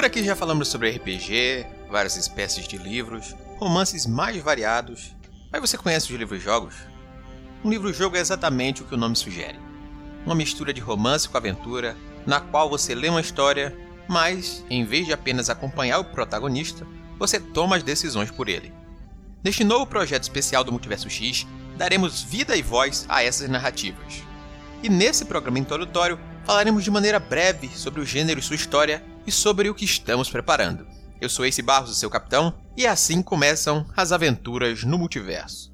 Por aqui já falamos sobre RPG, várias espécies de livros, romances mais variados. Mas você conhece os livros-jogos? Um livro-jogo é exatamente o que o nome sugere. Uma mistura de romance com aventura, na qual você lê uma história, mas, em vez de apenas acompanhar o protagonista, você toma as decisões por ele. Neste novo projeto especial do Multiverso X, daremos vida e voz a essas narrativas. E nesse programa introdutório, falaremos de maneira breve sobre o gênero e sua história e sobre o que estamos preparando. Eu sou Ace Barros, seu capitão, e assim começam as aventuras no multiverso.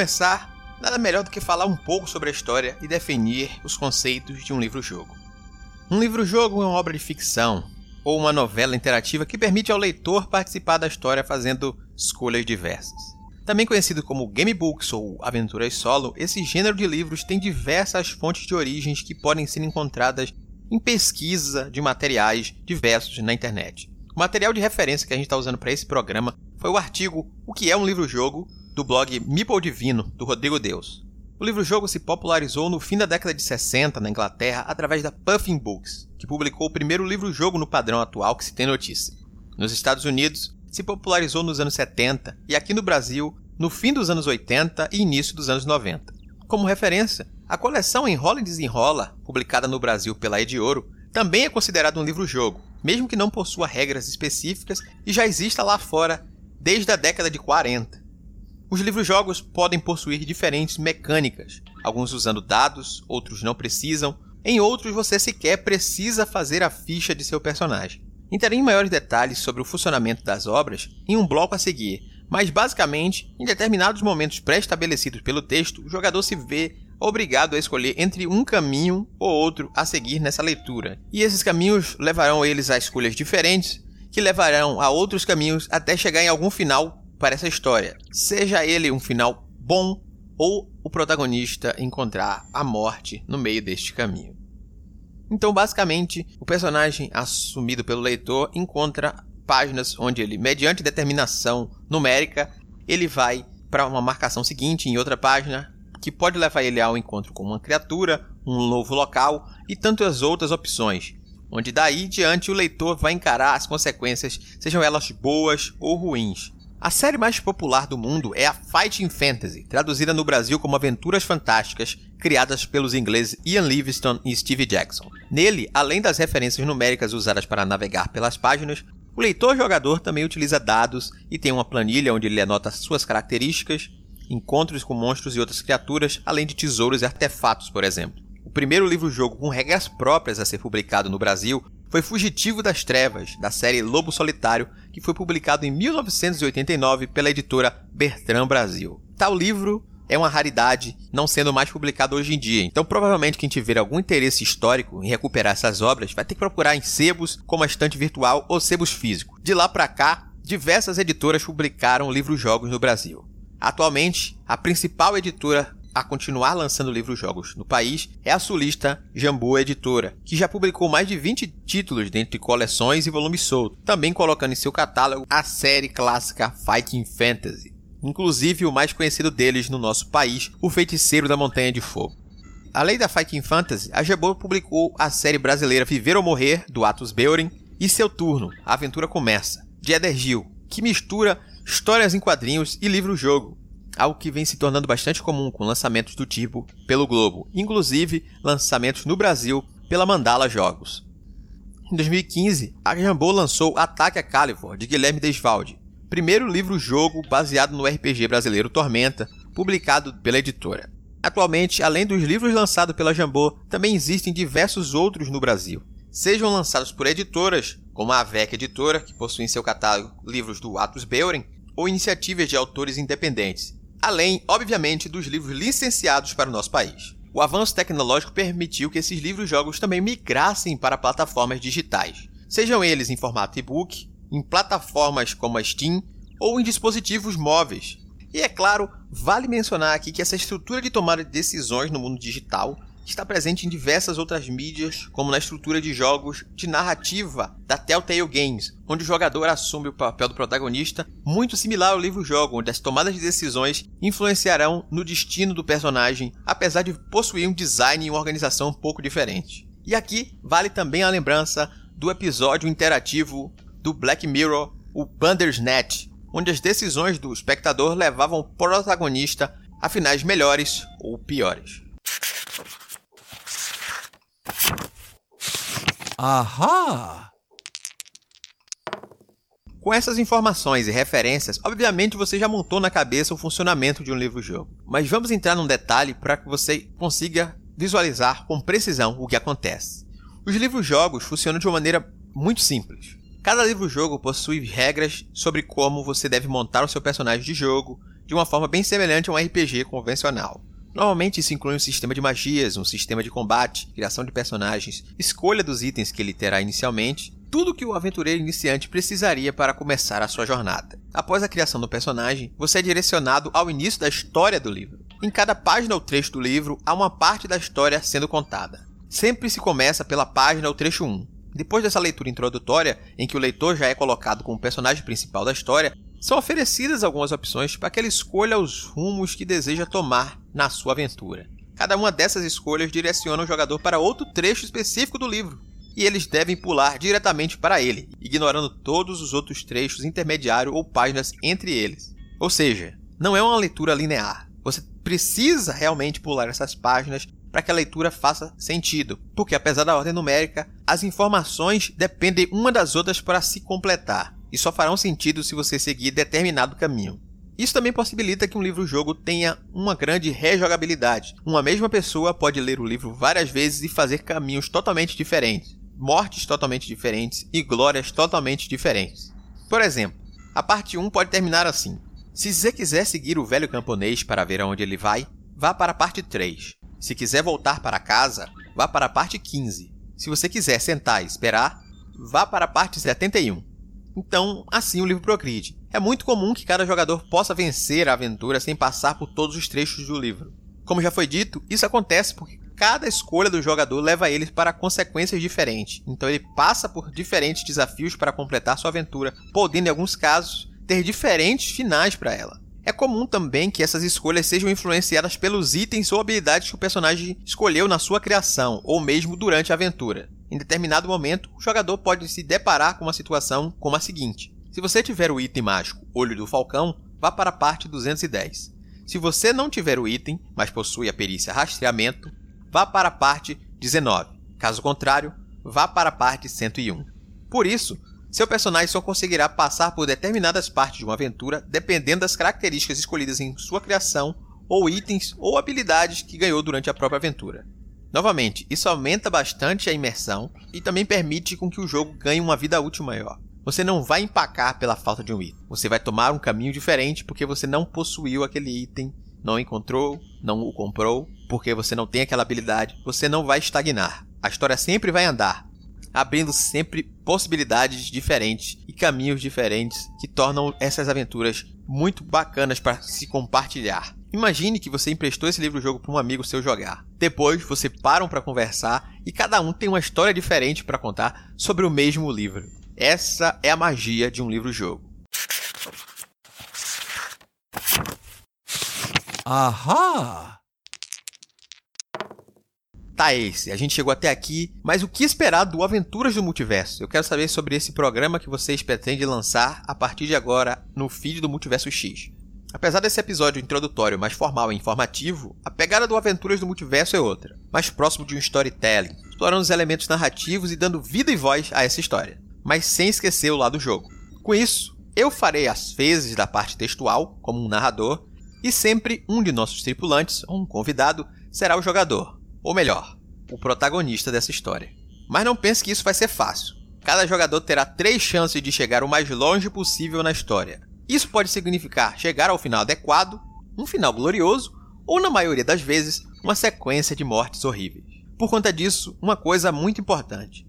Começar, nada melhor do que falar um pouco sobre a história e definir os conceitos de um livro-jogo. Um livro-jogo é uma obra de ficção ou uma novela interativa que permite ao leitor participar da história fazendo escolhas diversas. Também conhecido como gamebooks ou aventuras solo, esse gênero de livros tem diversas fontes de origens que podem ser encontradas em pesquisa de materiais diversos na internet. O material de referência que a gente está usando para esse programa foi o artigo O que é um livro-jogo, do blog Meeple Divino, do Rodrigo Deus. O livro-jogo se popularizou no fim da década de 60 na Inglaterra através da Puffin Books, que publicou o primeiro livro-jogo no padrão atual que se tem notícia. Nos Estados Unidos, se popularizou nos anos 70 e aqui no Brasil, no fim dos anos 80 e início dos anos 90. Como referência, a coleção Enrola e Desenrola, publicada no Brasil pela Ediouro, também é considerada um livro-jogo, mesmo que não possua regras específicas e já exista lá fora desde a década de 40. Os livros-jogos podem possuir diferentes mecânicas, alguns usando dados, outros não precisam, em outros você sequer precisa fazer a ficha de seu personagem. Entrarei em maiores detalhes sobre o funcionamento das obras em um bloco a seguir, mas basicamente, em determinados momentos pré-estabelecidos pelo texto, o jogador se vê obrigado a escolher entre um caminho ou outro a seguir nessa leitura. E esses caminhos levarão eles a escolhas diferentes, que levarão a outros caminhos até chegar em algum final para essa história. Seja ele um final bom ou o protagonista encontrar a morte no meio deste caminho. Então, basicamente, o personagem assumido pelo leitor encontra páginas onde ele, mediante determinação numérica, ele vai para uma marcação seguinte em outra página que pode levar ele ao encontro com uma criatura, um novo local e tantas outras opções, onde daí diante o leitor vai encarar as consequências, sejam elas boas ou ruins. A série mais popular do mundo é a Fighting Fantasy, traduzida no Brasil como Aventuras Fantásticas, criadas pelos ingleses Ian Livingstone e Steve Jackson. Nele, além das referências numéricas usadas para navegar pelas páginas, o leitor-jogador também utiliza dados e tem uma planilha onde ele anota suas características, encontros com monstros e outras criaturas, além de tesouros e artefatos, por exemplo. O primeiro livro-jogo com regras próprias a ser publicado no Brasil foi Fugitivo das Trevas, da série Lobo Solitário, que foi publicado em 1989 pela editora Bertrand Brasil. Tal livro é uma raridade, não sendo mais publicado hoje em dia. Então, provavelmente, quem tiver algum interesse histórico em recuperar essas obras vai ter que procurar em sebos como a estante virtual ou sebos físicos. De lá para cá, diversas editoras publicaram livros-jogos no Brasil. Atualmente, a principal editora a continuar lançando livros-jogos no país é a sulista Jambu Editora, que já publicou mais de 20 títulos dentre coleções e volumes soltos, também colocando em seu catálogo a série clássica Fighting Fantasy, inclusive o mais conhecido deles no nosso país, O Feiticeiro da Montanha de Fogo. Além da Fighting Fantasy, a Jambu publicou a série brasileira Viver ou Morrer, do Atos Beuren, e Seu Turno, A Aventura Começa, de Eder Gil, que mistura histórias em quadrinhos e livro-jogo, algo que vem se tornando bastante comum com lançamentos do tipo pelo Globo, inclusive lançamentos no Brasil pela Mandala Jogos. Em 2015, a Jambô lançou Ataque a Calivor, de Guilherme Desvalde, primeiro livro-jogo baseado no RPG brasileiro Tormenta, publicado pela editora. Atualmente, além dos livros lançados pela Jambô, também existem diversos outros no Brasil. Sejam lançados por editoras como a AVEC Editora, que possui em seu catálogo livros do Atos Beuren, ou iniciativas de autores independentes, além, obviamente, dos livros licenciados para o nosso país. O avanço tecnológico permitiu que esses livros-jogos também migrassem para plataformas digitais, sejam eles em formato e-book, em plataformas como a Steam ou em dispositivos móveis. E é claro, vale mencionar aqui que essa estrutura de tomada de decisões no mundo digital está presente em diversas outras mídias, como na estrutura de jogos de narrativa da Telltale Games, onde o jogador assume o papel do protagonista, muito similar ao livro-jogo, onde as tomadas de decisões influenciarão no destino do personagem, apesar de possuir um design e uma organização um pouco diferente. E aqui vale também a lembrança do episódio interativo do Black Mirror, o Bandersnatch, onde as decisões do espectador levavam o protagonista a finais melhores ou piores. Ahá! Com essas informações e referências, obviamente você já montou na cabeça o funcionamento de um livro-jogo. Mas vamos entrar num detalhe para que você consiga visualizar com precisão o que acontece. Os livros-jogos funcionam de uma maneira muito simples. Cada livro-jogo possui regras sobre como você deve montar o seu personagem de jogo, de uma forma bem semelhante a um RPG convencional. Normalmente isso inclui um sistema de magias, um sistema de combate, criação de personagens, escolha dos itens que ele terá inicialmente, tudo que o aventureiro iniciante precisaria para começar a sua jornada. Após a criação do personagem, você é direcionado ao início da história do livro. Em cada página ou trecho do livro, há uma parte da história sendo contada. Sempre se começa pela página ou trecho 1. Depois dessa leitura introdutória, em que o leitor já é colocado como personagem principal da história, são oferecidas algumas opções para que ele escolha os rumos que deseja tomar na sua aventura. Cada uma dessas escolhas direciona o jogador para outro trecho específico do livro, e eles devem pular diretamente para ele, ignorando todos os outros trechos intermediários ou páginas entre eles. Ou seja, não é uma leitura linear. Você precisa realmente pular essas páginas para que a leitura faça sentido, porque apesar da ordem numérica, as informações dependem uma das outras para se completar e só farão sentido se você seguir determinado caminho. Isso também possibilita que um livro-jogo tenha uma grande rejogabilidade. Uma mesma pessoa pode ler o livro várias vezes e fazer caminhos totalmente diferentes, mortes totalmente diferentes e glórias totalmente diferentes. Por exemplo, a parte 1 pode terminar assim: Se você quiser seguir o velho camponês para ver aonde ele vai, vá para a parte 3. Se quiser voltar para casa, vá para a parte 15. Se você quiser sentar e esperar, vá para a parte 71. Então, assim o livro progride. É muito comum que cada jogador possa vencer a aventura sem passar por todos os trechos do livro. Como já foi dito, isso acontece porque cada escolha do jogador leva ele para consequências diferentes. Então ele passa por diferentes desafios para completar sua aventura, podendo em alguns casos ter diferentes finais para ela. É comum também que essas escolhas sejam influenciadas pelos itens ou habilidades que o personagem escolheu na sua criação ou mesmo durante a aventura. Em determinado momento, o jogador pode se deparar com uma situação como a seguinte: se você tiver o item mágico Olho do Falcão, vá para a parte 210. Se você não tiver o item, mas possui a perícia Rastreamento, vá para a parte 19. Caso contrário, vá para a parte 101. Por isso, seu personagem só conseguirá passar por determinadas partes de uma aventura dependendo das características escolhidas em sua criação ou itens ou habilidades que ganhou durante a própria aventura. Novamente, isso aumenta bastante a imersão e também permite com que o jogo ganhe uma vida útil maior. Você não vai empacar pela falta de um item. Você vai tomar um caminho diferente porque você não possuiu aquele item, não encontrou, não o comprou, porque você não tem aquela habilidade. Você não vai estagnar. A história sempre vai andar, abrindo sempre possibilidades diferentes e caminhos diferentes que tornam essas aventuras muito bacanas para se compartilhar. Imagine que você emprestou esse livro-jogo para um amigo seu jogar. Depois, você param para conversar e cada um tem uma história diferente para contar sobre o mesmo livro. Essa é a magia de um livro-jogo. Ahá! Tá esse, a gente chegou até aqui, mas o que esperar do Aventuras do Multiverso? Eu quero saber sobre esse programa que vocês pretendem lançar a partir de agora no feed do Multiverso X. Apesar desse episódio introdutório mais formal e informativo, a pegada do Aventuras do Multiverso é outra, mais próximo de um storytelling, explorando os elementos narrativos e dando vida e voz a essa história, mas sem esquecer o lado jogo. Com isso, eu farei as fezes da parte textual, como um narrador, e sempre um de nossos tripulantes, ou um convidado, será o jogador, ou melhor, o protagonista dessa história. Mas não pense que isso vai ser fácil. cada jogador terá três chances de chegar o mais longe possível na história. Isso pode significar chegar ao final adequado, um final glorioso, ou na maioria das vezes, uma sequência de mortes horríveis. Por conta disso, uma coisa muito importante: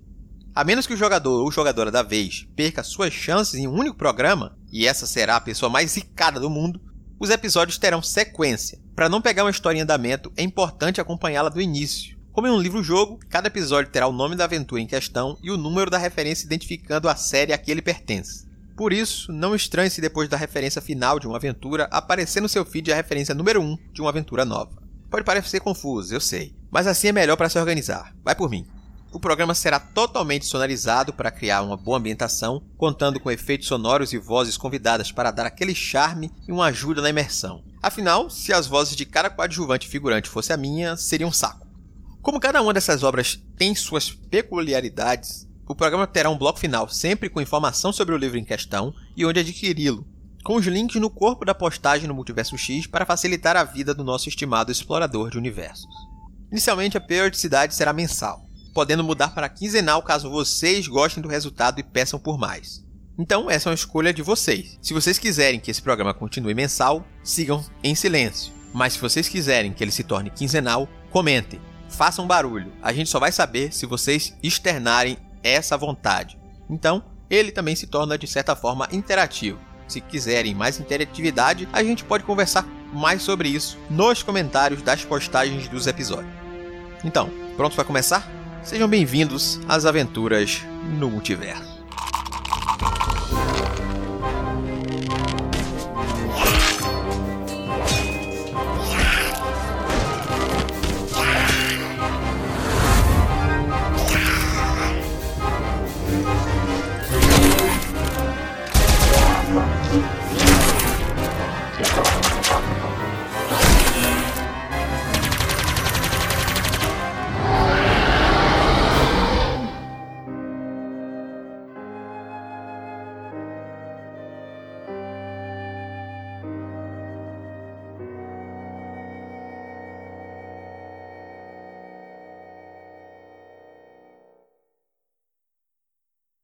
a menos que o jogador ou jogadora da vez perca suas chances em um único programa, e essa será a pessoa mais zicada do mundo, os episódios terão sequência. Para não pegar uma história em andamento, é importante acompanhá-la do início. Como em um livro-jogo, cada episódio terá o nome da aventura em questão e o número da referência identificando a série a que ele pertence. Por isso, não estranhe se depois da referência final de uma aventura aparecer no seu feed a referência número 1 de uma aventura nova. Pode parecer confuso, eu sei, mas assim é melhor para se organizar. Vai por mim. O programa será totalmente sonorizado para criar uma boa ambientação, contando com efeitos sonoros e vozes convidadas para dar aquele charme e uma ajuda na imersão. Afinal, se as vozes de cada coadjuvante figurante fosse a minha, seria um saco. Como cada uma dessas obras tem suas peculiaridades, o programa terá um bloco final sempre com informação sobre o livro em questão e onde adquiri-lo, com os links no corpo da postagem no Multiverso X para facilitar a vida do nosso estimado explorador de universos. Inicialmente, a periodicidade será mensal podendo mudar para quinzenal caso vocês gostem do resultado e peçam por mais. Então, essa é uma escolha de vocês. Se vocês quiserem que esse programa continue mensal, sigam em silêncio. Mas se vocês quiserem que ele se torne quinzenal, comentem, façam barulho. A gente só vai saber se vocês externarem essa vontade. Então, ele também se torna de certa forma interativo. Se quiserem mais interatividade, a gente pode conversar mais sobre isso nos comentários das postagens dos episódios. Então, pronto para começar? Sejam bem-vindos às aventuras no multiverso.